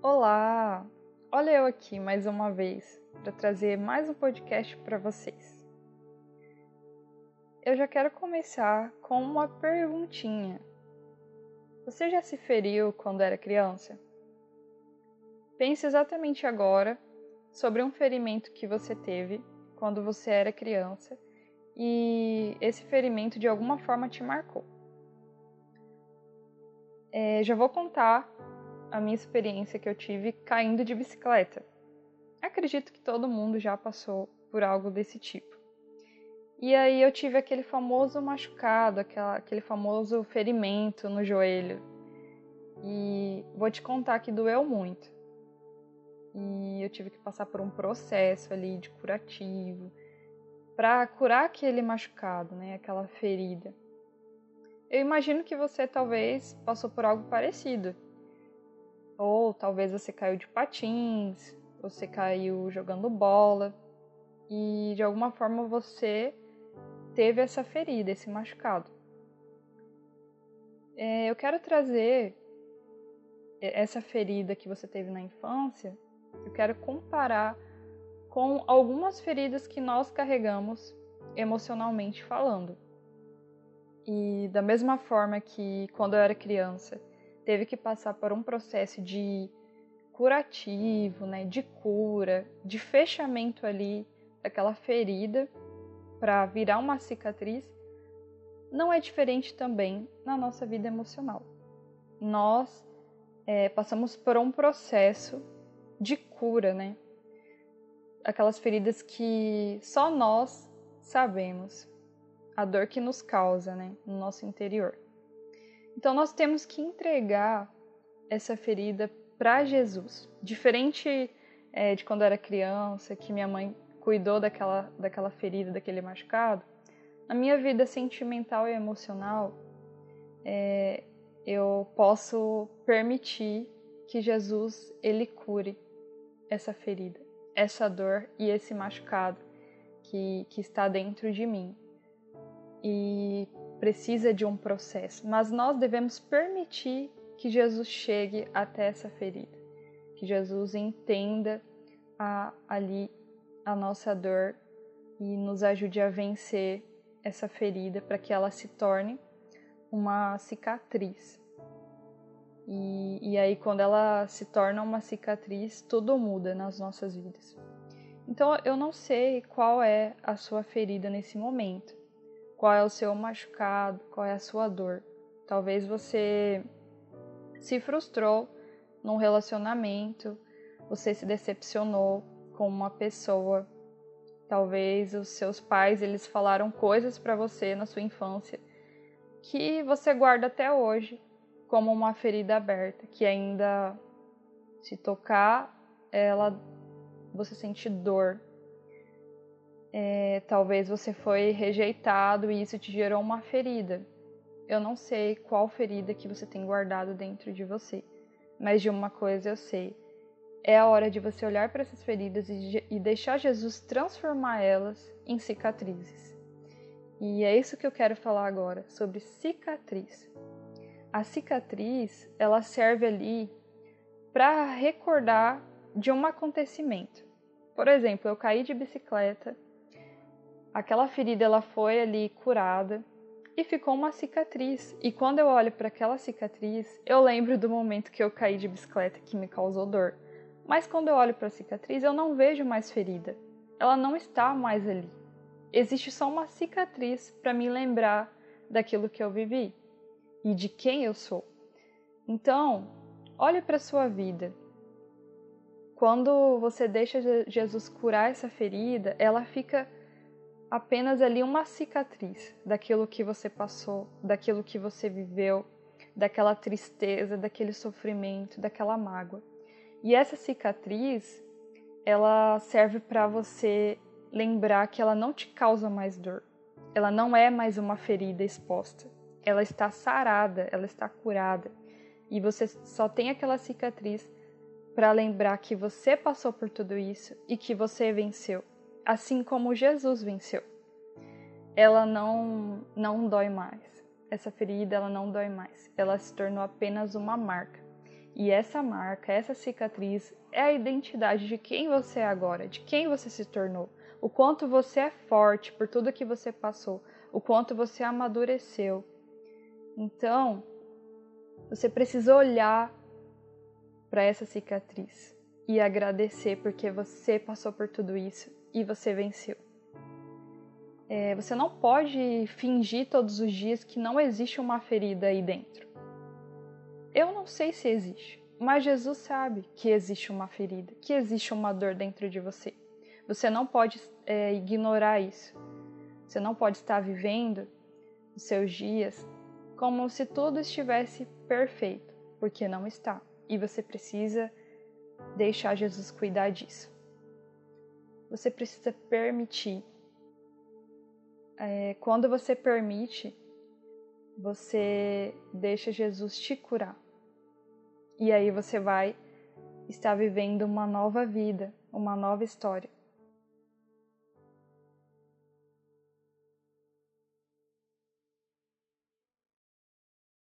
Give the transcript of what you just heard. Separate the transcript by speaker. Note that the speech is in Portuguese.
Speaker 1: Olá! Olha eu aqui mais uma vez para trazer mais um podcast para vocês. Eu já quero começar com uma perguntinha. Você já se feriu quando era criança? Pense exatamente agora sobre um ferimento que você teve quando você era criança e esse ferimento de alguma forma te marcou. É, já vou contar a minha experiência que eu tive caindo de bicicleta. Acredito que todo mundo já passou por algo desse tipo. E aí eu tive aquele famoso machucado, aquela, aquele famoso ferimento no joelho. E vou te contar que doeu muito. E eu tive que passar por um processo ali de curativo para curar aquele machucado, né, aquela ferida. Eu imagino que você talvez passou por algo parecido ou talvez você caiu de patins, você caiu jogando bola e de alguma forma você teve essa ferida, esse machucado. É, eu quero trazer essa ferida que você teve na infância, eu quero comparar com algumas feridas que nós carregamos emocionalmente falando. E da mesma forma que quando eu era criança, teve que passar por um processo de curativo, né, de cura, de fechamento ali daquela ferida para virar uma cicatriz, não é diferente também na nossa vida emocional. Nós é, passamos por um processo de cura, né? Aquelas feridas que só nós sabemos, a dor que nos causa, né, no nosso interior. Então nós temos que entregar essa ferida para Jesus. Diferente é, de quando era criança, que minha mãe cuidou daquela, daquela ferida, daquele machucado, na minha vida sentimental e emocional, é, eu posso permitir que Jesus ele cure essa ferida, essa dor e esse machucado que, que está dentro de mim. E precisa de um processo, mas nós devemos permitir que Jesus chegue até essa ferida, que Jesus entenda a, ali a nossa dor e nos ajude a vencer essa ferida para que ela se torne uma cicatriz. E, e aí, quando ela se torna uma cicatriz, tudo muda nas nossas vidas. Então, eu não sei qual é a sua ferida nesse momento qual é o seu machucado, qual é a sua dor. Talvez você se frustrou num relacionamento, você se decepcionou com uma pessoa. Talvez os seus pais eles falaram coisas para você na sua infância que você guarda até hoje como uma ferida aberta, que ainda se tocar, ela você sente dor, é, talvez você foi rejeitado e isso te gerou uma ferida. Eu não sei qual ferida que você tem guardado dentro de você, mas de uma coisa eu sei. É a hora de você olhar para essas feridas e, e deixar Jesus transformar elas em cicatrizes. E é isso que eu quero falar agora, sobre cicatriz. A cicatriz, ela serve ali para recordar de um acontecimento. Por exemplo, eu caí de bicicleta aquela ferida ela foi ali curada e ficou uma cicatriz. E quando eu olho para aquela cicatriz, eu lembro do momento que eu caí de bicicleta que me causou dor. Mas quando eu olho para a cicatriz, eu não vejo mais ferida. Ela não está mais ali. Existe só uma cicatriz para me lembrar daquilo que eu vivi e de quem eu sou. Então, olhe para sua vida. Quando você deixa Jesus curar essa ferida, ela fica apenas ali uma cicatriz daquilo que você passou, daquilo que você viveu, daquela tristeza, daquele sofrimento, daquela mágoa. E essa cicatriz, ela serve para você lembrar que ela não te causa mais dor. Ela não é mais uma ferida exposta. Ela está sarada, ela está curada. E você só tem aquela cicatriz para lembrar que você passou por tudo isso e que você venceu assim como Jesus venceu. Ela não não dói mais. Essa ferida ela não dói mais. Ela se tornou apenas uma marca. E essa marca, essa cicatriz é a identidade de quem você é agora, de quem você se tornou, o quanto você é forte por tudo que você passou, o quanto você amadureceu. Então, você precisa olhar para essa cicatriz e agradecer porque você passou por tudo isso e você venceu. É, você não pode fingir todos os dias que não existe uma ferida aí dentro. Eu não sei se existe, mas Jesus sabe que existe uma ferida, que existe uma dor dentro de você. Você não pode é, ignorar isso. Você não pode estar vivendo os seus dias como se tudo estivesse perfeito, porque não está. E você precisa deixar Jesus cuidar disso. Você precisa permitir. É, quando você permite, você deixa Jesus te curar. E aí você vai estar vivendo uma nova vida, uma nova história.